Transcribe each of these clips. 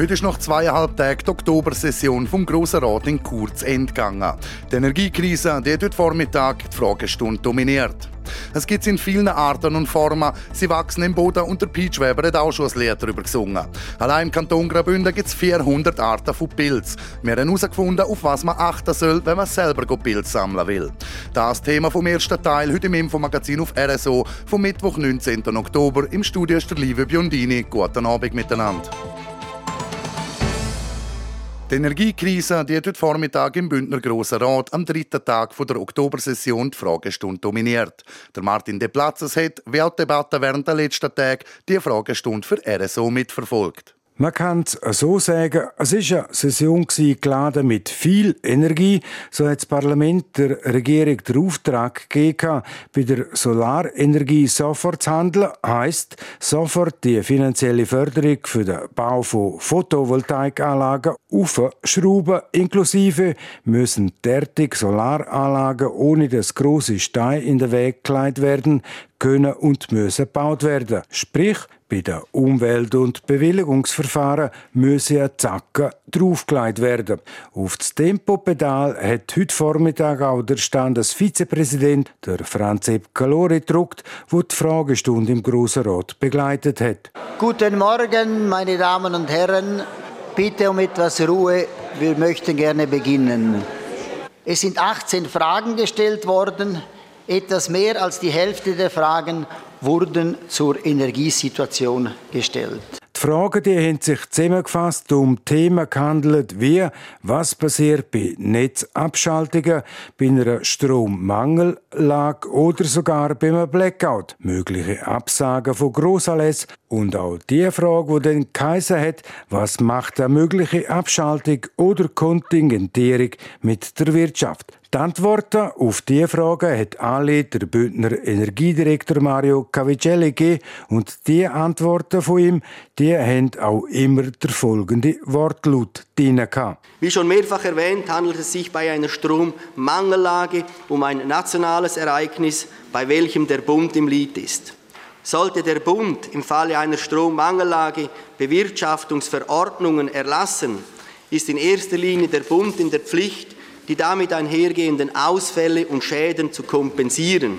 Heute ist noch zweieinhalb Tage die Oktobersession vom Grossen Rat in Ende gegangen. Die Energiekrise die heute Vormittag die Fragestunde dominiert. Es gibt in vielen Arten und Formen. Sie wachsen im Boden und der Peach Weber hat auch schon ein Lied darüber gesungen. Allein im Kanton Graubünden gibt es 400 Arten von Pilz. Wir haben herausgefunden, auf was man achten soll, wenn man selber Pilz sammeln will. Das Thema vom ersten Teil heute im Infomagazin auf RSO vom Mittwoch, 19. Oktober. Im Studio ist der liebe Biondini. Guten Abend miteinander. Die Energiekrise die hat heute Vormittag im Bündner Grossen Rat am dritten Tag der Oktobersession die Fragestunde dominiert. Der Martin De Platzes hat, wie auch die Debatte während der letzten Tage, die Fragestunde für RSO mitverfolgt. Man kann so sagen, es war eine Session geladen mit viel Energie. So hat das Parlament der Regierung den Auftrag gegeben, bei der Solarenergie sofort zu handeln. Heisst, sofort die finanzielle Förderung für den Bau von Photovoltaikanlagen aufschrauben. Inklusive müssen derartige Solaranlagen ohne das große Stein in den Weg geleitet werden können und müssen gebaut werden. Sprich, bei den Umwelt- und Bewilligungsverfahren müssen ja Zacken draufgelegt werden. Auf das Tempopedal hat heute Vormittag auch der Standesvizepräsident, der Franz Epp Calori, gedruckt, der die Fragestunde im Grossen Rat begleitet hat. Guten Morgen, meine Damen und Herren. Bitte um etwas Ruhe. Wir möchten gerne beginnen. Es sind 18 Fragen gestellt worden. Etwas mehr als die Hälfte der Fragen wurden zur Energiesituation gestellt. Die Fragen die haben sich zusammengefasst um Themen gehandelt wie was passiert bei Netzabschaltungen, bei einer Strommangellage oder sogar beim Blackout, mögliche Absagen von Grossanlässen und auch die Frage, die dann geheissen hat, was macht eine mögliche Abschaltung oder Kontingentierung mit der Wirtschaft. Die Antworten auf diese Fragen hat alle der Bündner Energiedirektor Mario Cavicelli gegeben und die Antworten von ihm, die haben auch immer der folgende Wortlaut drin Wie schon mehrfach erwähnt, handelt es sich bei einer Strommangellage um ein nationales Ereignis, bei welchem der Bund im Lied ist. Sollte der Bund im Falle einer Strommangellage Bewirtschaftungsverordnungen erlassen, ist in erster Linie der Bund in der Pflicht, die damit einhergehenden Ausfälle und Schäden zu kompensieren.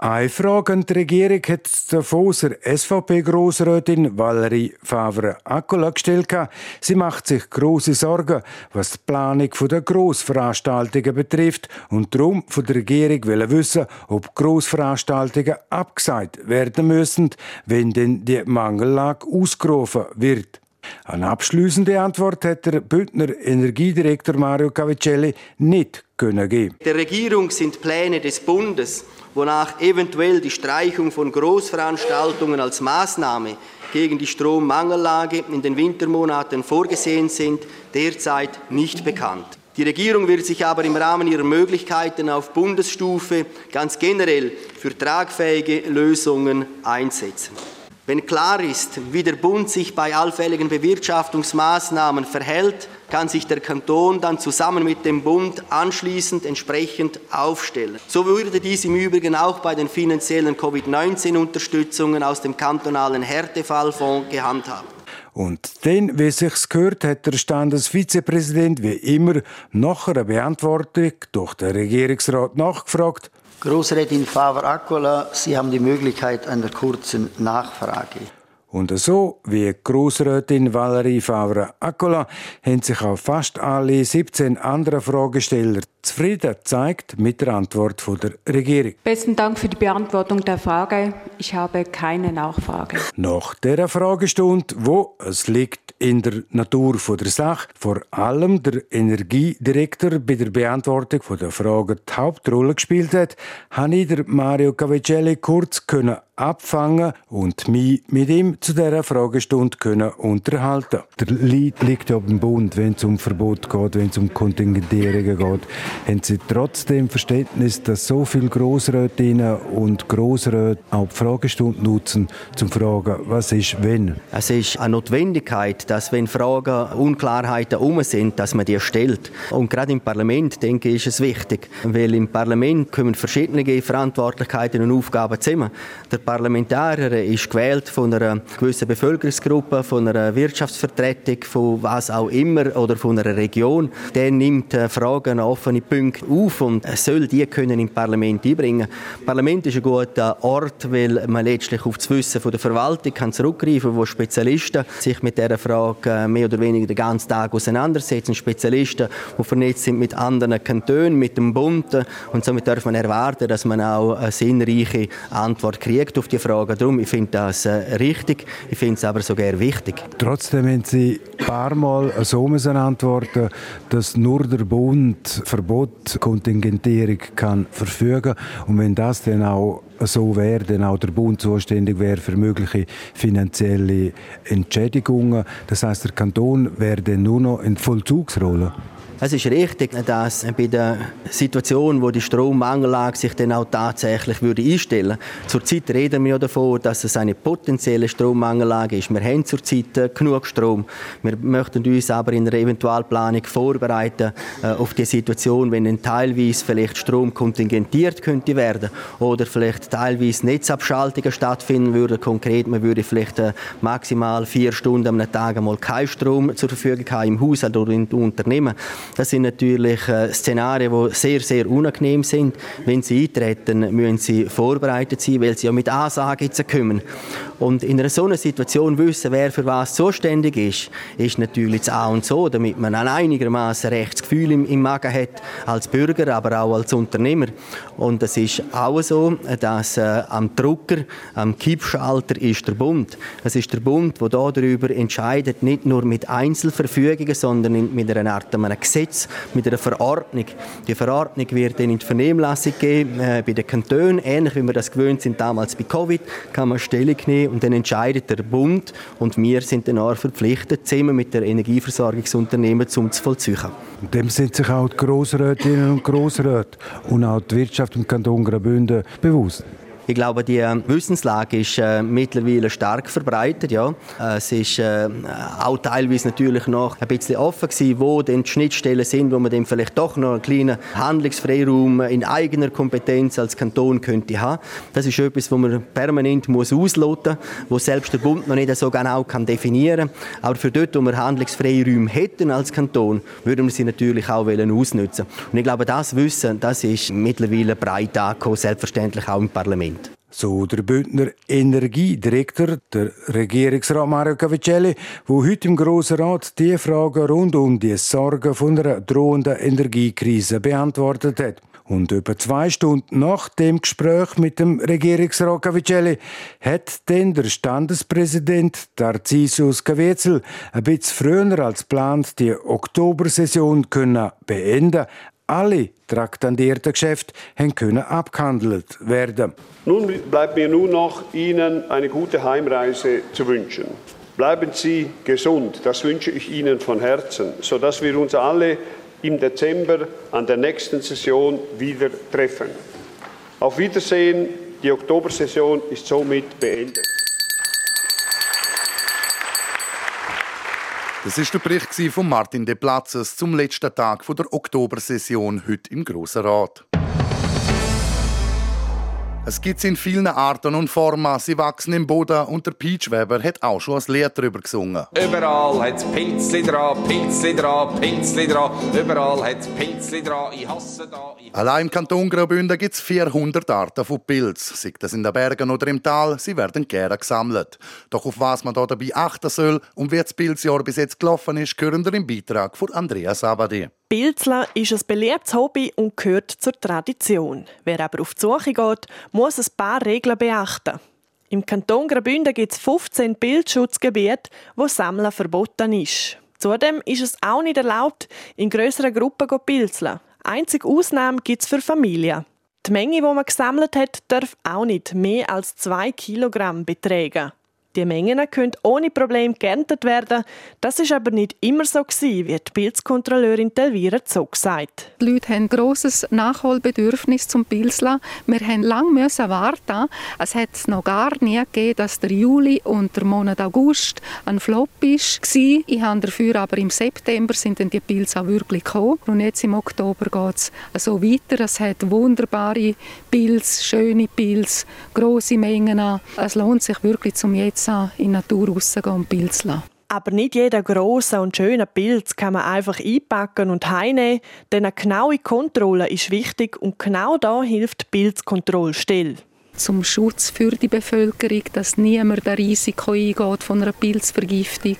Eine Frage an die Regierung hat der Foser SVP-Grossrätin Valerie Favre-Accola gestellt. Sie macht sich große Sorgen, was die Planung der Grossveranstaltungen betrifft und darum von der Regierung will wissen, ob Grossveranstaltungen abgesagt werden müssen, wenn denn die Mangellage ausgerufen wird. Eine abschließende Antwort hat der Bündner Energiedirektor Mario Cavicelli nicht können geben. Der Regierung sind Pläne des Bundes, wonach eventuell die Streichung von Großveranstaltungen als Maßnahme gegen die Strommangellage in den Wintermonaten vorgesehen sind, derzeit nicht bekannt. Die Regierung wird sich aber im Rahmen ihrer Möglichkeiten auf Bundesstufe ganz generell für tragfähige Lösungen einsetzen. Wenn klar ist, wie der Bund sich bei allfälligen Bewirtschaftungsmaßnahmen verhält, kann sich der Kanton dann zusammen mit dem Bund anschließend entsprechend aufstellen. So würde dies im Übrigen auch bei den finanziellen Covid-19-Unterstützungen aus dem kantonalen Härtefallfonds gehandhabt. Und dann, wie sich's gehört, hat der Standesvizepräsident wie immer nach einer Beantwortung durch den Regierungsrat nachgefragt, Großrätin Faver-Accola, Sie haben die Möglichkeit einer kurzen Nachfrage. Und so wie Großrätin Valerie Favre-Accola haben sich auch fast alle 17 anderen Fragesteller zufrieden gezeigt mit der Antwort der Regierung. Besten Dank für die Beantwortung der Frage. Ich habe keine Nachfrage. Nach der Fragestunde, wo es liegt in der Natur der Sache, vor allem der Energiedirektor bei der Beantwortung der Frage die Hauptrolle gespielt hat, habe ich der Mario Cavicelli kurz können abfangen und mich mit ihm zu dieser Fragestunde können unterhalten. Der Lied liegt ja beim Bund, wenn es um Verbot geht, wenn es um Kontingentierungen geht. Haben Sie trotzdem Verständnis, dass so viele Grossrätinnen und Grossräte auch die Fragestunde nutzen, zum zu fragen, was ist wenn? Es ist eine Notwendigkeit, dass wenn Fragen, Unklarheiten um sind, dass man die stellt. Und gerade im Parlament, denke ich, ist es wichtig, weil im Parlament kommen verschiedene Verantwortlichkeiten und Aufgaben zusammen. Der Parlamentarier ist gewählt von einer gewissen Bevölkerungsgruppe, von einer Wirtschaftsvertretung, von was auch immer oder von einer Region. Der nimmt äh, Fragen, offene Punkte auf und soll die können im Parlament einbringen. Das Parlament ist ein guter Ort, weil man letztlich auf das Wissen von der Verwaltung kann zurückgreifen, wo Spezialisten sich mit dieser Frage äh, mehr oder weniger den ganzen Tag auseinandersetzen. Spezialisten, die vernetzt sind mit anderen Kantonen, mit dem Bund und somit darf man erwarten, dass man auch eine sinnreiche Antwort kriegt auf die Frage. Darum, ich finde das äh, richtig, ich finde es aber sogar wichtig. Trotzdem haben Sie ein paar Mal so antworten, dass nur der Bund Verbot Kontingentierung kann verfügen und wenn das dann auch so wäre, dann auch der Bund zuständig wäre für mögliche finanzielle Entschädigungen. Das heißt, der Kanton wäre dann nur noch in Vollzugsrolle. Es ist richtig, dass bei der Situation, wo die Strommangellage sich dann auch tatsächlich würde einstellen würde. Zurzeit reden wir ja davon, dass es eine potenzielle Strommangellage ist. Wir haben zurzeit genug Strom. Wir möchten uns aber in der Eventualplanung vorbereiten äh, auf die Situation, wenn dann teilweise vielleicht Strom kontingentiert könnte werden oder vielleicht teilweise Netzabschaltungen stattfinden würden. Konkret, man würde vielleicht äh, maximal vier Stunden am Tag einmal keinen Strom zur Verfügung haben im Haushalt oder im Unternehmen. Das sind natürlich äh, Szenarien, die sehr, sehr unangenehm sind. Wenn sie eintreten, müssen sie vorbereitet sein, weil sie ja mit Ansagen jetzt kommen. Und in einer so einer Situation wissen, wer für was zuständig ist, ist natürlich das A und so, damit man ein einigermaßen rechtes Gefühl im, im Magen hat, als Bürger, aber auch als Unternehmer. Und es ist auch so, dass äh, am Drucker, am Kippschalter ist der Bund. Es ist der Bund, der darüber entscheidet, nicht nur mit Einzelverfügungen, sondern mit einer Art einem Gesetz, mit einer Verordnung. Die Verordnung wird dann in die Vernehmlassung geben äh, bei den Kantonen, ähnlich wie wir das gewöhnt sind damals bei Covid, kann man Stellung nehmen und dann entscheidet der Bund und wir sind dann auch verpflichtet, zusammen mit den Energieversorgungsunternehmen zum zu vollziehen. Dem sind sich auch die Grossrätinnen und Grossräte und auch die Wirtschaft im Kanton Graubünden bewusst. Ich glaube, die äh, Wissenslage ist äh, mittlerweile stark verbreitet. Ja. Äh, es ist äh, auch teilweise natürlich noch ein bisschen offen gewesen, wo denn die Schnittstellen sind, wo man dann vielleicht doch noch einen kleinen Handlungsfreiraum in eigener Kompetenz als Kanton könnte haben. Das ist etwas, wo man permanent muss ausloten, wo selbst der Bund noch nicht so genau kann definieren. Aber für dort, wo wir Handlungsfreiräume hätten als Kanton, würden wir sie natürlich auch ausnutzen. Und ich glaube, das Wissen, das ist mittlerweile breit angekommen, selbstverständlich auch im Parlament. So der Bündner Energiedirektor, der Regierungsrat Mario Cavicelli, wo heute im Grossen Rat die Fragen rund um die Sorgen von der drohenden Energiekrise beantwortet hat. Und über zwei Stunden nach dem Gespräch mit dem Regierungsrat Cavicelli hat dann der Standespräsident Tarcisius Caviezel ein bisschen früher als geplant die Oktobersession können beenden alle traktandierten Geschäfte können abgehandelt werden. Nun bleibt mir nur noch Ihnen eine gute Heimreise zu wünschen. Bleiben Sie gesund, das wünsche ich Ihnen von Herzen, sodass wir uns alle im Dezember an der nächsten Session wieder treffen. Auf Wiedersehen, die Oktobersession ist somit beendet. Das ist der Bericht von Martin De Platzes zum letzten Tag der Oktobersession heute im Grossen Rat. Es gibt in vielen Arten und Formen. Sie wachsen im Boden und der Peachweber hat auch schon ein Lied darüber gesungen. Überall hat es Pilzli dran, Pilzli dran, Pilzli dran. Überall hat es Pilzli dran. Ich hasse da. Ich Allein im Kanton Graubünden gibt es 400 Arten von Pilz. Sei das in den Bergen oder im Tal, sie werden gerne gesammelt. Doch auf was man da dabei achten soll und wie das Pilzjahr bis jetzt gelaufen ist, hören wir im Beitrag von Andreas Abadi. Pilzler ist ein beliebtes Hobby und gehört zur Tradition. Wer aber auf die Suche geht, muss ein paar Regeln beachten. Im Kanton Graubünden gibt es 15 Pilzschutzgebiete, wo Sammeln verboten ist. Zudem ist es auch nicht erlaubt, in grösseren Gruppen zu pilzeln. Einzige Ausnahme gibt es für Familien. Die Menge, die man gesammelt hat, darf auch nicht mehr als 2 Kilogramm betragen. Die Mengen können ohne Problem geerntet werden. Das ist aber nicht immer so gewesen, wie die Pilzkontrolleurin Telvira Zog sagt. Die Leute haben ein grosses Nachholbedürfnis zum Pilzeln. Wir mussten lange warten. Es hat noch gar nie gegeben, dass der Juli und der Monat August ein Flop war. Ich habe dafür aber im September sind dann die Pilze auch wirklich gekommen. Und jetzt im Oktober geht es so weiter. Es hat wunderbare Pilze, schöne Pilze, grosse Mengen. Es lohnt sich wirklich zum jetzt in die Natur rauszugehen und pilzeln. Aber nicht jeder große und schöne Pilz kann man einfach einpacken und heimnehmen, denn eine genaue Kontrolle ist wichtig und genau da hilft die Pilzkontrollstelle zum Schutz für die Bevölkerung, dass niemand ein Risiko eingeht von einer Pilzvergiftung.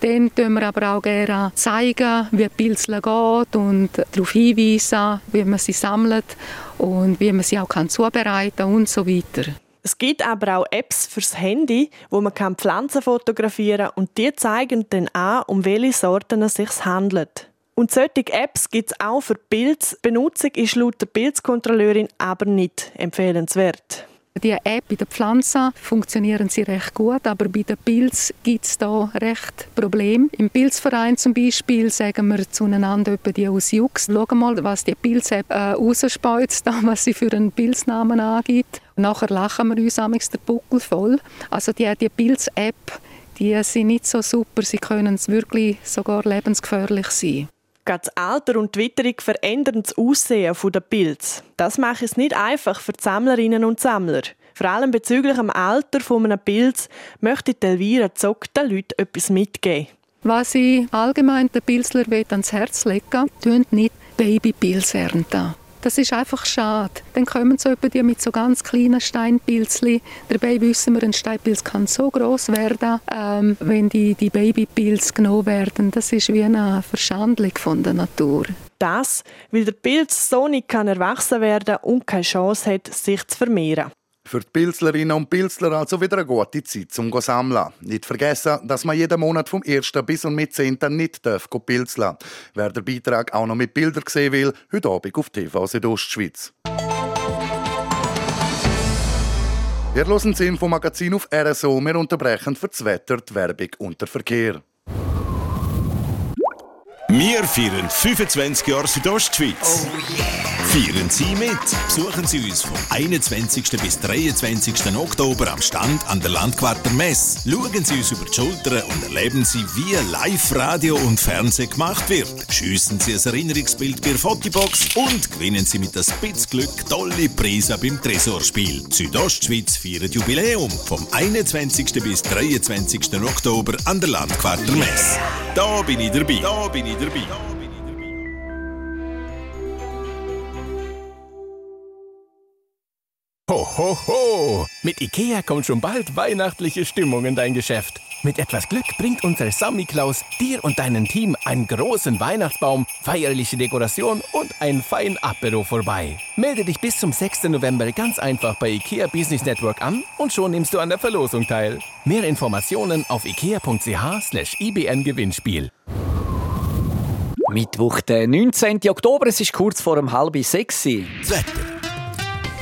Dann tun wir aber auch gerne zeigen, wie Pilze geht und darauf hinweisen, wie man sie sammelt und wie man sie auch zubereiten kann und so weiter. Es gibt aber auch Apps fürs Handy, wo man Pflanzen fotografieren kann und die zeigen dann an, um welche Sorten es sich handelt. Und solche Apps gibt es auch für Pilz. Benutzung ist laut der Pilzkontrolleurin aber nicht empfehlenswert. Die App bei den Pflanzen funktionieren sie recht gut, aber bei den Pilzen gibt es da recht Probleme. Im Pilzverein zum Beispiel sagen wir zueinander etwa die aus Jux, schau mal, was die Pilz-App äh, rausspeuzt, was sie für einen Pilznamen angibt. Nachher lachen wir uns amigs der Buckel voll. Also die, die Pilz-App, die sind nicht so super, sie können wirklich sogar lebensgefährlich sein. Das Alter und die Witterung verändern das Aussehen der Pilze. Das macht es nicht einfach für die Sammlerinnen und Sammler. Vor allem bezüglich dem Alter eines Pilz möchte Elvira Zock den Leuten etwas mitgeben. Was ich allgemein den Pilzler ans Herz legen will, nicht Babypilze ernten. Das ist einfach schade. Dann kommen so die mit so ganz kleinen Steinpilzli. Dabei wissen wir, ein Steinpilz kann so groß werden, ähm, wenn die, die Babypilze genommen werden. Das ist wie eine Verschandlung von der Natur. Das, weil der Pilz so nicht kann erwachsen werden und keine Chance hat, sich zu vermehren. Für die Pilzlerinnen und Pilzler also wieder eine gute Zeit zum Sammeln. Nicht vergessen, dass man jeden Monat vom 1. bis zum 10. nicht darf pilzeln Wer den Beitrag auch noch mit Bildern sehen will, heute Abend auf TV Südostschweiz. Wir hören das Infomagazin auf RSO. Wir unterbrechen für das Wetter, die Werbung und den Verkehr. Wir feiern 25 Jahre Südostschweiz. Oh yeah. Feiern Sie mit. Besuchen Sie uns vom 21. bis 23. Oktober am Stand an der Landquarter Mess. Schauen Sie uns über die Schulter und erleben Sie, wie Live-Radio und Fernsehen gemacht wird. Schiessen Sie ein Erinnerungsbild der Fotobox und gewinnen Sie mit das Spitzglück tolle Preise beim Tresorspiel. Südostschweiz feiert Jubiläum vom 21. bis 23. Oktober an der Landquarter Mess. Da bin ich dabei. Da bin ich dabei. Ho, ho! Mit IKEA kommt schon bald weihnachtliche Stimmung in dein Geschäft. Mit etwas Glück bringt unser Sammy Klaus dir und deinem Team einen großen Weihnachtsbaum, feierliche Dekoration und ein fein Apero vorbei. Melde dich bis zum 6. November ganz einfach bei IKEA Business Network an und schon nimmst du an der Verlosung teil. Mehr Informationen auf ikea.ch ibn Gewinnspiel. Mittwoch, der 19. Oktober, es ist kurz vor um halb sechs. Wetter.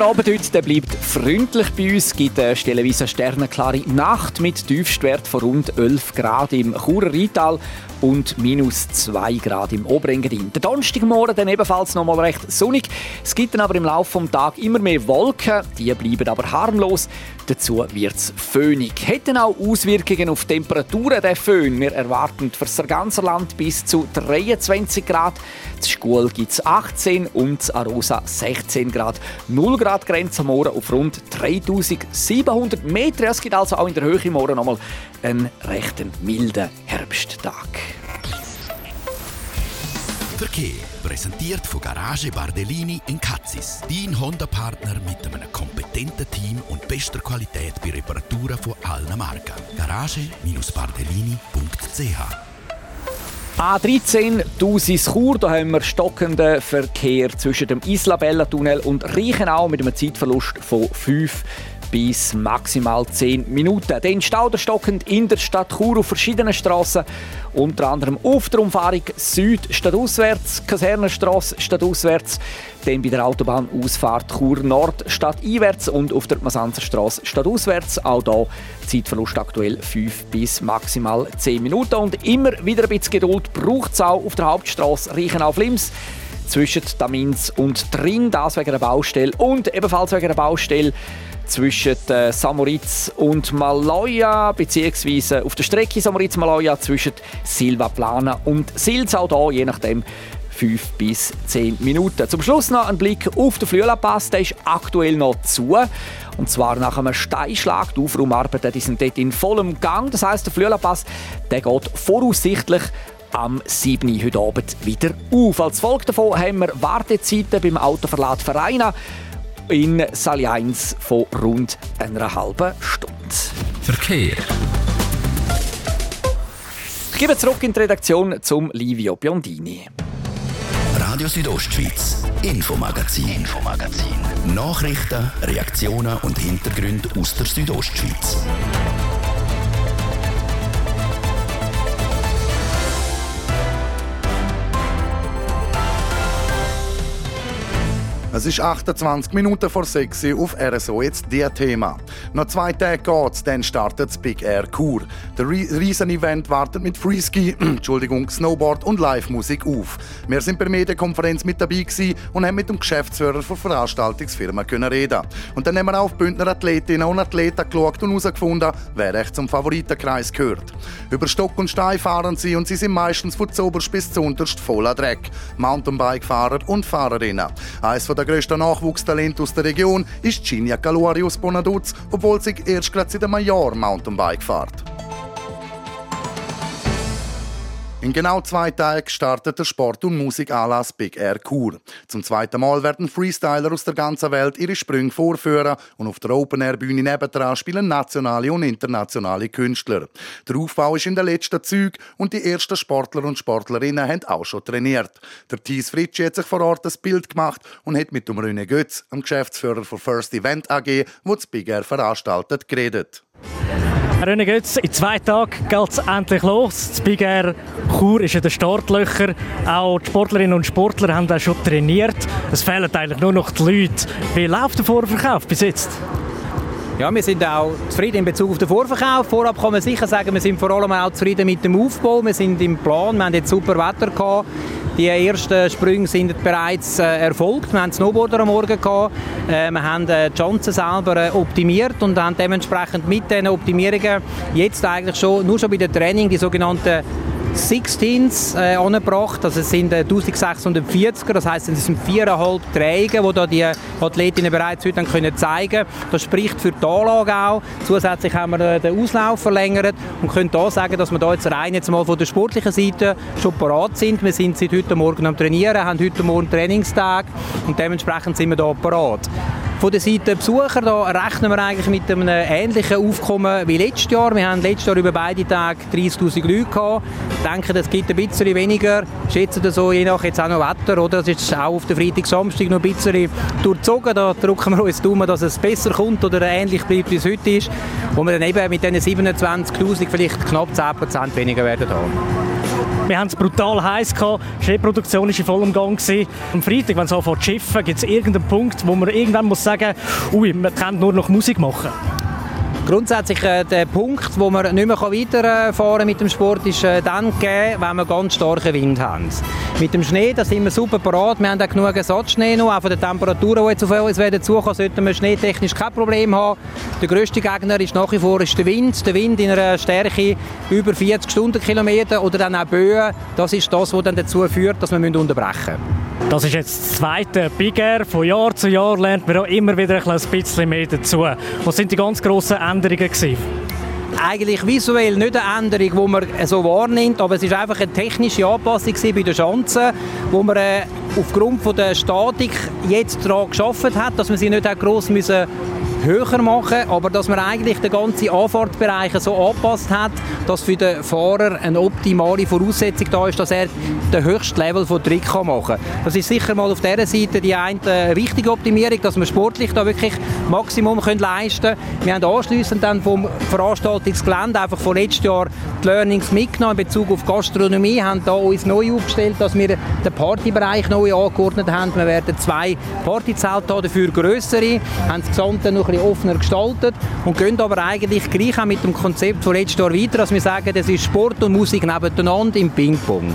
der Abend heute der bleibt freundlich bei uns. Es gibt eine stellenweise sternenklare Nacht mit Tiefstwert von rund 11 Grad im Churer Rheintal und minus 2 Grad im Oberengadin. Der Donnerstagmorgen dann ebenfalls noch mal recht sonnig. Es gibt dann aber im Laufe des Tages immer mehr Wolken. Die bleiben aber harmlos. Dazu wird es föhnig. Hätten auch Auswirkungen auf die Temperaturen der Föhn. Wir erwarten für das ganze Land bis zu 23 Grad. Die Schule gibt es 18 und Arosa 16 Grad. 0 Grad Grenze morgen auf rund 3700 Meter. Es gibt also auch in der Höhe morgen nochmal einen recht milden Herbsttag. Verkehr präsentiert von Garage Bardellini in Katzis. Dein Honda-Partner mit einem kompetenten Team und bester Qualität bei Reparaturen von allen Marken. Garage-Bardellini.ch A13 Dusis Chur, da haben wir stockenden Verkehr zwischen dem Isabella-Tunnel und Reichenau mit einem Zeitverlust von 5 bis maximal 10 Minuten. Den stauderstockend in der Stadt Chur auf verschiedenen Straßen, unter anderem auf der Umfahrung Süd stadtauswärts, Kasernenstrasse stadtauswärts, dann bei der Autobahnausfahrt Chur Nord stadteinwärts und auf der Masanzerstrasse stadtauswärts. Auch hier Zeitverlust aktuell 5 bis maximal 10 Minuten und immer wieder ein bisschen Geduld braucht es auch auf der Hauptstrasse Reichenau-Flims zwischen Damins und Trin, das wegen der Baustelle und ebenfalls wegen der Baustelle zwischen Samoritz und Maloja, beziehungsweise auf der Strecke Samoritz-Maloja zwischen Silva Plana und Sils, auch hier, je nachdem, 5 bis 10 Minuten. Zum Schluss noch ein Blick auf den Flüelapass, der ist aktuell noch zu. Und zwar nach einem Steinschlag. Die Aufraumarbeiten sind dort in vollem Gang. Das heisst, der Flüelapass der geht voraussichtlich am 7. heute Abend wieder auf. Als Folge davon haben wir Wartezeiten beim Autoverlad Vereina in Saal 1 von rund einer halben Stunde. Verkehr. Ich gebe zurück in die Redaktion zum Livio Biondini. Radio Südostschweiz, Infomagazin, Infomagazin. Nachrichten, Reaktionen und Hintergründe aus der Südostschweiz. Es ist 28 Minuten vor 6 Uhr auf RSO jetzt der Thema. Noch zwei Tage geht's, dann startet das Big Air Kur. Der Riesen-Event wartet mit Freeski, Entschuldigung, Snowboard und Live-Musik auf. Wir sind bei der Medienkonferenz mit dabei und haben mit dem Geschäftsführer der Veranstaltungsfirma können reden. Und dann haben wir auf Bündner Athletinnen und Athleten geschaut und herausgefunden, wer echt zum Favoritenkreis gehört. Über Stock und Stein fahren sie und sie sind meistens von zoberst bis zu unterst voller Dreck. Mountainbike-Fahrer und Fahrerinnen. Eines der grössten Nachwuchstalente aus der Region ist Ginia Caluari aus Bonaduz, obwohl sie erst gerade seit einem Jahr Mountainbike fährt. In genau zwei Tagen startet der Sport- und Musikanlass Big Air Kur. Zum zweiten Mal werden Freestyler aus der ganzen Welt ihre Sprünge vorführen und auf der Open Air Bühne nebendran spielen nationale und internationale Künstler. Der Aufbau ist in den letzten Zügen und die ersten Sportler und Sportlerinnen haben auch schon trainiert. Der Thies Fritschi hat sich vor Ort ein Bild gemacht und hat mit dem René Götz, dem Geschäftsführer von First Event AG, wo das Big Air veranstaltet, geredet. René Götz, in zwei Tagen geht es endlich los. Das Big Air Chur ist in den Startlöchern. Auch die Sportlerinnen und Sportler haben auch schon trainiert. Es fehlen eigentlich nur noch die Leute. Wie läuft der Vorverkauf bis jetzt? Ja, wir sind auch zufrieden in Bezug auf den Vorverkauf. Vorab kann man sicher sagen, wir sind vor allem auch zufrieden mit dem Aufbau. Wir sind im Plan, wir haben jetzt super Wetter gehabt. Die ersten Sprünge sind bereits äh, erfolgt. Wir haben Snowboarder am Morgen gehabt. Äh, wir haben äh, die Johnson selber äh, optimiert und haben dementsprechend mit diesen Optimierungen jetzt eigentlich schon, nur schon bei der Training, die sogenannten Sixteens äh, angebracht. Also es sind äh, 1640er, das heisst, es sind viereinhalb Träge, die da die Athletinnen bereits heute können zeigen Das spricht für die Anlage auch. Zusätzlich haben wir äh, den Auslauf verlängert und können da sagen, dass wir da jetzt rein jetzt mal von der sportlichen Seite schon parat sind. Wir sind seit heute Morgen am Trainieren, haben heute Morgen Trainingstag und dementsprechend sind wir da parat. Von der Seite Besucher da rechnen wir eigentlich mit einem ähnlichen Aufkommen wie letztes Jahr. Wir haben letztes Jahr über beide Tage 30'000 Leute gehabt. Ich denke, es gibt ein bisschen weniger. Schätzen das so, je nach jetzt auch noch Wetter, oder? Das ist auch auf der Freitag, Samstag noch ein bisschen durchzogen. Da drücken wir uns Daumen, dass es besser kommt oder ähnlich bleibt, wie es heute ist. Wo wir dann eben mit diesen 27'000 vielleicht knapp 10% weniger werden haben. Wir haben es brutal heiß gehabt. Die Schneeproduktion war in vollem Gang. Gewesen. Am Freitag, wenn es anfängt zu schiffen, gibt es irgendeinen Punkt, wo man irgendwann muss sagen muss, ui, man kann nur noch Musik machen. Grundsätzlich äh, der Punkt, wo man nicht mehr weiterfahren mit dem Sport, ist äh, dann gegeben, wenn wir ganz starken Wind haben. Mit dem Schnee, da sind wir super parat. Wir haben auch genug Ersatzschnee noch. Auch von den Temperaturen, die jetzt auf uns werden zukommen, sollten wir schneetechnisch kein Problem haben. Der grösste Gegner ist nach wie vor ist der Wind. Der Wind in einer Stärke über 40 Stundenkilometer oder dann auch Böen. Das ist das, was dann dazu führt, dass wir unterbrechen müssen. Das ist jetzt das zweite Big Air. Von Jahr zu Jahr lernt man auch immer wieder ein bisschen mehr dazu. Was sind die ganz grossen Änderungen gewesen? eigentlich visuell nicht eine Änderung, die man so wahrnimmt, aber es ist einfach eine technische Anpassung bei den Schanzen, wo man äh, aufgrund der Statik jetzt daran geschaffen hat, dass man sie nicht gross müssen höher machen, aber dass man eigentlich den ganzen Anfahrtbereich so angepasst hat, dass für den Fahrer eine optimale Voraussetzung da ist, dass er den höchsten Level von Trick kann machen kann. Das ist sicher mal auf dieser Seite die eine richtige Optimierung, dass wir sportlich da wirklich Maximum können leisten können. Wir haben anschliessend dann vom Veranstaltungsgelände einfach von letztes Jahr die Learnings mitgenommen in Bezug auf Gastronomie, haben da uns neu aufgestellt, dass wir den Partybereich neu angeordnet haben. Wir werden zwei Partyzelte dafür grössere, haben das Gesamte noch bisschen offener gestaltet und gehen aber eigentlich gleich auch mit dem Konzept von letztes Jahr weiter, dass wir sagen, das ist Sport und Musik nebeneinander im Ping-Pong.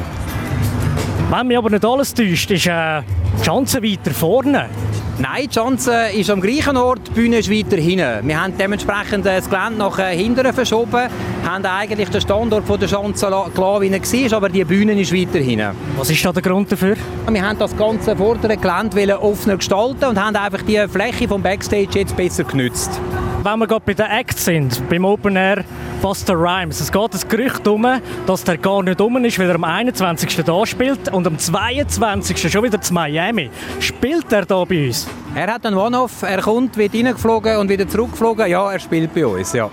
Wenn mich aber nicht alles täuscht, ist äh, Chance weiter vorne. Nein, die Chance ist am gleichen Ort, die Bühne ist weiter hinten. Wir haben dementsprechend das Gelände nach äh, hinten verschoben, haben eigentlich den Standort von der Chance klar, wie er war, aber die Bühne ist weiter hinten. Was ist da der Grund dafür? Wir haben das ganze vordere Gelände offener gestalten und haben einfach die Fläche vom Backstage jetzt besser genützt wenn wir gerade bei den Acts sind, beim Open Air Buster Rhymes. Es geht ein Gerücht um, dass der gar nicht um ist, weil er am 21. da spielt und am 22. schon wieder zu Miami. Spielt er da bei uns? Er hat einen One-Off, er kommt, wird reingeflogen und wieder zurückgeflogen. Ja, er spielt bei uns, ja.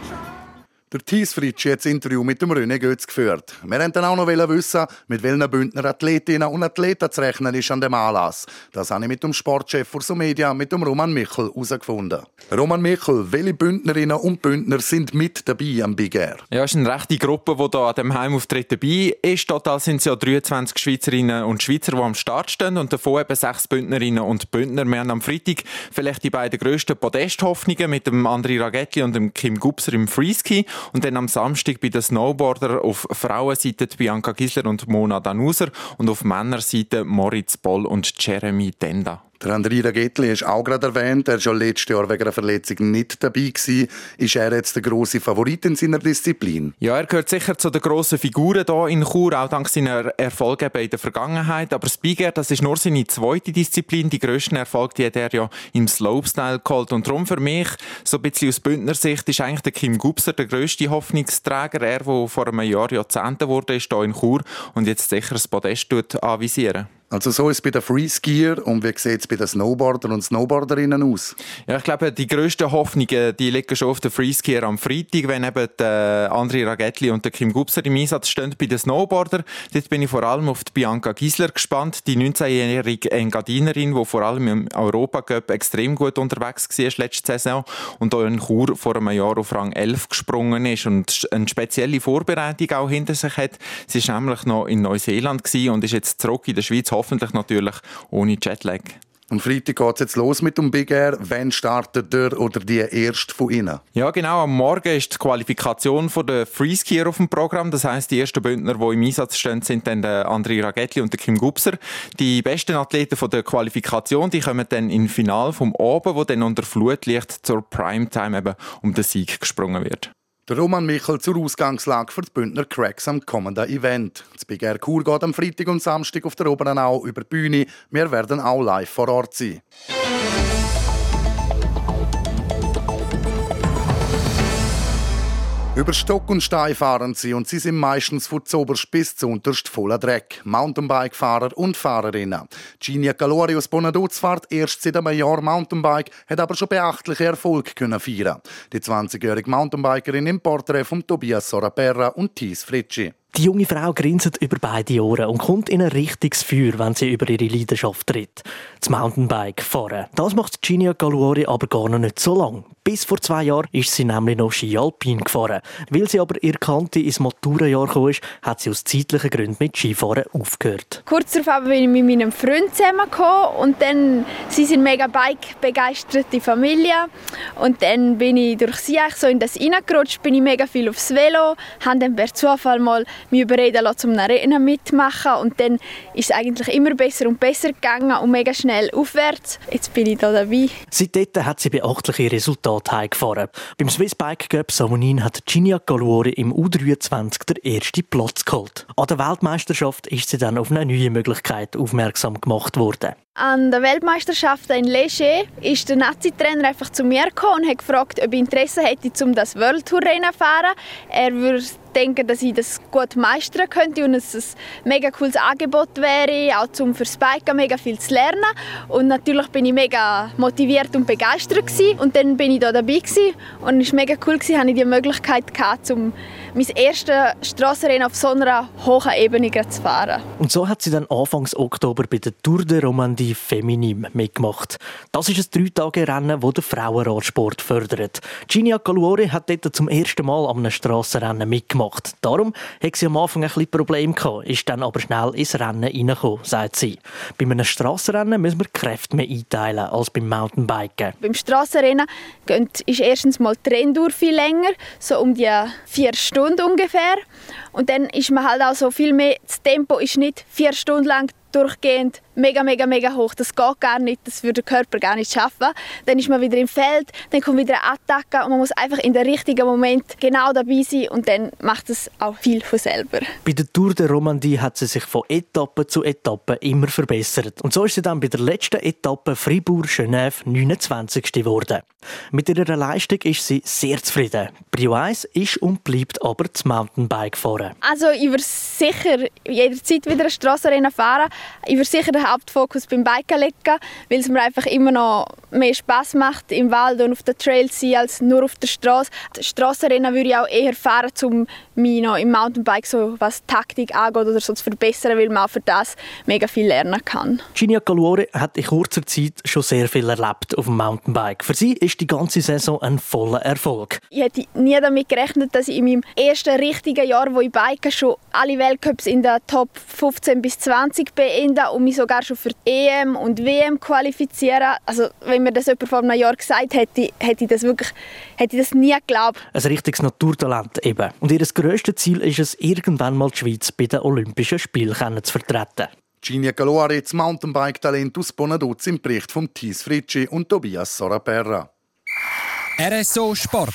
Der Thies Fritsch hat das Interview mit dem René Götz geführt. Wir wollten dann auch noch wissen, mit welchen Bündner Athletinnen und Athleten zu rechnen ist an dem Anlass. Das habe ich mit dem Sportchef für so Media, mit dem Roman Michel, herausgefunden. Roman Michel, welche Bündnerinnen und Bündner sind mit dabei am Big Air? Ja, es ist eine rechte Gruppe, die hier an dem Heimauftritt dabei ist. Total sind es ja 23 Schweizerinnen und Schweizer, die am Start stehen und davon eben sechs Bündnerinnen und Bündner. Wir haben am Freitag vielleicht die beiden grössten Podesthoffnungen mit dem André Ragetti und dem Kim Gubser im Freeski und dann am Samstag bei den Snowboarder auf Frauenseite Bianca Gisler und Mona Danuser und auf Männerseite Moritz Boll und Jeremy Denda. Der Andrea Gettli ist auch gerade erwähnt. Er war schon letztes Jahr wegen einer Verletzung nicht dabei. Gewesen. Ist er jetzt der grosse Favorit in seiner Disziplin? Ja, er gehört sicher zu den grossen Figuren hier in Chur, auch dank seiner Erfolge in der Vergangenheit. Aber Spiger, das ist nur seine zweite Disziplin. Die grössten Erfolge die hat er ja im Slopestyle geholt. Und darum für mich, so ein bisschen aus Bündner Sicht, ist eigentlich der Kim Gubser der grösste Hoffnungsträger. Er, der vor einem Jahr Jahrzehnte wurde, ist hier in Chur und jetzt sicher das Podest anvisieren. Also so ist es bei den Freeskier und wie sieht es bei den Snowboardern und Snowboarderinnen aus? Ja, ich glaube, die grössten Hoffnungen, die liegen schon auf den Freeskier am Freitag, wenn eben der André Ragettli und der Kim Gubser im Einsatz stehen bei den Snowboarder. Dort bin ich vor allem auf die Bianca Gisler gespannt, die 19-jährige Engadinerin, die vor allem im Europacup extrem gut unterwegs war letzte Saison und auch in Chur vor einem Jahr auf Rang 11 gesprungen ist und eine spezielle Vorbereitung auch hinter sich hat. Sie war nämlich noch in Neuseeland und ist jetzt zurück in der Schweiz hoffentlich natürlich ohne Jetlag. Am Freitag geht es jetzt los mit dem Big Air. Wann startet der oder die erste von Ihnen? Ja, genau. Am Morgen ist die Qualifikation der Freeskier auf dem Programm. Das heißt, die ersten Bündner, die im Einsatz stehen, sind dann der André Ragettli und der Kim Gubser. Die besten Athleten von der Qualifikation, die kommen dann im Final vom Oben, wo dann unter Flutlicht zur Primetime eben um den Sieg gesprungen wird. Der Roman Michel zur Ausgangslage für die Bündner Cracks am kommenden Event. Das Big Air Kur geht am Freitag und Samstag auf der Oberenau über die Bühne. Wir werden auch live vor Ort sein. Über Stock und Stein fahren sie und sie sind meistens von zoberst bis zu unterst voller Dreck. Mountainbike-Fahrer und Fahrerinnen. Ginia Calorius Bonaduz fährt erst seit einem Jahr Mountainbike, hat aber schon beachtliche Erfolg können feiern. Die 20-jährige Mountainbikerin im Porträt von Tobias Soraperra und Thies Fritschi. Die junge Frau grinset über beide Ohren und kommt in ein richtiges Feuer, wenn sie über ihre Leidenschaft tritt. Das Mountainbike fahren. Das macht Ginia Galuori aber gar noch nicht so lang. Bis vor zwei Jahren ist sie nämlich noch Ski Alpin gefahren. Weil sie aber ihr Kante ins Maturenjahr gekommen ist, hat sie aus zeitlichen Gründen mit Skifahren aufgehört. Kurz darauf bin ich mit meinem Freund zusammengekommen und dann, sie sind mega Bike-begeisterte Familie und dann bin ich durch sie so in das reingerutscht, bin ich mega viel aufs Velo, haben dann per Zufall mal mich überreden lassen, um eine Rennen mitmachen und dann ist es eigentlich immer besser und besser gegangen und mega schnell aufwärts. Jetzt bin ich da dabei. Seitdem hat sie beachtliche Resultate heimgefahren. Beim Swiss Bike Cup Samonin hat Ginia Galuori im U23 den ersten Platz geholt. An der Weltmeisterschaft ist sie dann auf eine neue Möglichkeit aufmerksam gemacht worden. An der Weltmeisterschaft in Leger ist der Nazi-Trainer einfach zu mir gekommen und hat gefragt, ob ich Interesse hätte, um das World Tour zu fahren. Er würde denke, dass ich das gut meistern könnte und es ein mega cooles Angebot wäre, auch zum fürs Biken mega viel zu lernen. Und natürlich bin ich mega motiviert und begeistert gewesen. und dann bin ich da dabei gewesen. und es war mega cool habe ich die Möglichkeit um mein erstes Strassenrennen auf so einer hohen Ebene zu fahren. Und so hat sie dann Anfangs Oktober bei der Tour de Romandie Feminim mitgemacht. Das ist ein Drei-Tage-Rennen, das den Frauenradsport fördert. Ginia Caluore hat dort zum ersten Mal an einem Strassenrennen mitgemacht. Darum hat sie am Anfang ein bisschen Probleme gehabt, ist dann aber schnell ins Rennen reingekommen, sagt sie. Bei einem Strassenrennen müssen wir Kräfte mehr einteilen als beim Mountainbiken. Beim Strassenrennen ist erstens mal die Renndauer viel länger, so um die vier Stunden ungefähr. Und dann ist man halt auch so viel mehr, das Tempo ist nicht vier Stunden lang durchgehend mega, mega, mega hoch. Das geht gar nicht, das würde der Körper gar nicht schaffen. Dann ist man wieder im Feld, dann kommt wieder eine Attacke und man muss einfach in der richtigen Moment genau dabei sein und dann macht es auch viel von selber. Bei der Tour de Romandie hat sie sich von Etappe zu Etappe immer verbessert. Und so ist sie dann bei der letzten Etappe Fribourg-Genève 29. geworden. Mit ihrer Leistung ist sie sehr zufrieden. Prio 1 ist und bleibt aber das Mountainbike fahren. Also ich würde sicher jederzeit wieder ein Strassenrennen fahren. Ich würde sicher den Hauptfokus beim Biken legen, weil es mir einfach immer noch mehr Spaß macht, im Wald und auf den Trails zu sein, als nur auf der Straße. Strassenrennen würde ich auch eher fahren, um mich noch im Mountainbike so was Taktik angeht oder so zu verbessern, weil man auch für das mega viel lernen kann. Ginia Caluore hat in kurzer Zeit schon sehr viel erlebt auf dem Mountainbike. Für sie ist die ganze Saison ein voller Erfolg. Ich hätte nie damit gerechnet, dass ich in meinem ersten richtigen Jahr, wo ich bike, schon alle Weltcups in der Top 15 bis 20 beende und mich sogar schon für EM und WM qualifizieren. Also wenn mir das jemand vor einem Jahr gesagt hätte, hätte ich das wirklich hätte ich das nie geglaubt. Ein richtiges Naturtalent eben. Und ihr grösstes Ziel ist es, irgendwann mal die Schweiz bei den Olympischen Spielen zu vertreten. Ginia Galoare, das Mountainbike-Talent aus Bonaduz im Bericht von Thies Fritschi und Tobias Soraperra. RSO Sport.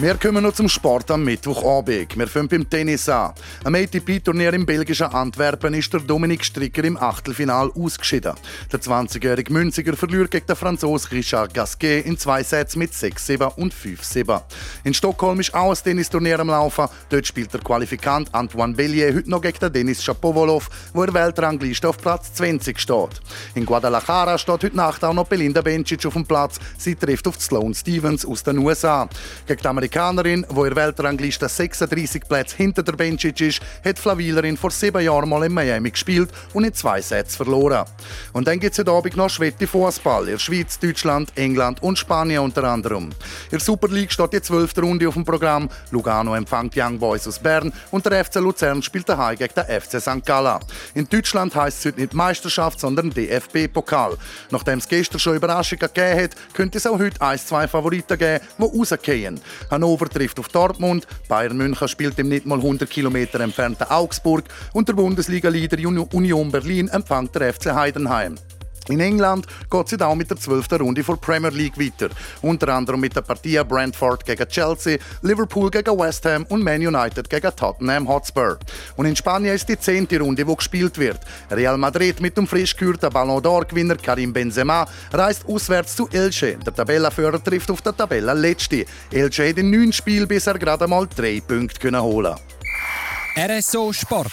wir kommen noch zum Sport am Mittwochabend. Wir fangen beim Tennis an. Am ATP-Turnier im belgischen Antwerpen ist der Dominik Stricker im Achtelfinal ausgeschieden. Der 20-jährige Münziger verliert gegen den Franzosen Richard Gasquet in zwei Sätzen mit 6-7 und 5-7. In Stockholm ist auch ein Tennisturnier am Laufen. Dort spielt der Qualifikant Antoine Bellier heute noch gegen den Denis Shapovalov, wo er Weltrangliste auf Platz 20 steht. In Guadalajara steht heute Nacht auch noch Belinda Bencic auf dem Platz. Sie trifft auf Sloane Stevens aus den USA. Gegen Amerikanerin, die in Weltrangliste 36 Plätze hinter der Bencic ist, hat Flavilerin vor sieben Jahren mal in Miami gespielt und in zwei Sätzen verloren. Und dann gibt es heute Abend noch Schwette Fußball in der Schweiz, Deutschland, England und Spanien unter anderem. In der Super League steht die zwölfte Runde auf dem Programm. Lugano empfängt Young Boys aus Bern und der FC Luzern spielt daheim gegen den FC St. Gallen. In Deutschland heisst es heute nicht Meisterschaft, sondern DFB-Pokal. Nachdem es gestern schon Überraschungen gegeben hat, könnte es auch heute ein, zwei Favoriten geben, die rausgehen. Hannover trifft auf Dortmund, Bayern München spielt im nicht mal 100 Kilometer entfernten Augsburg und der Bundesliga-Leader Union Berlin empfängt der FC Heidenheim. In England geht es auch mit der 12. Runde vor Premier League weiter. Unter anderem mit der Partie Brentford gegen Chelsea, Liverpool gegen West Ham und Man United gegen Tottenham Hotspur. Und in Spanien ist die 10. Runde, wo gespielt wird. Real Madrid mit dem frisch gekürten Ballon d'Or-Gewinner Karim Benzema reist auswärts zu Elche. Der Tabellenführer trifft auf den Tabellenletzte. Elche hat in neun Spielen bisher gerade mal drei Punkte holen RSO Sport.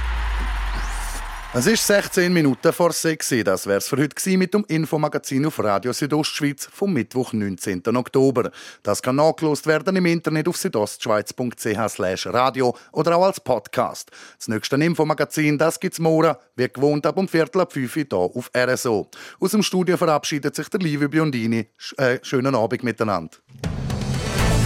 es ist 16 Minuten vor 6 Uhr. Das wär's für heute mit dem Infomagazin auf Radio Südostschweiz vom Mittwoch, 19. Oktober. Das kann nachgelost werden im Internet auf südostschweiz.ch radio oder auch als Podcast. Das nächste Infomagazin, das gibt's morgen, wie gewohnt ab um Viertel ab 5 Uhr hier auf RSO. Aus dem Studio verabschiedet sich der liebe Biondini. Äh, schönen Abend miteinander.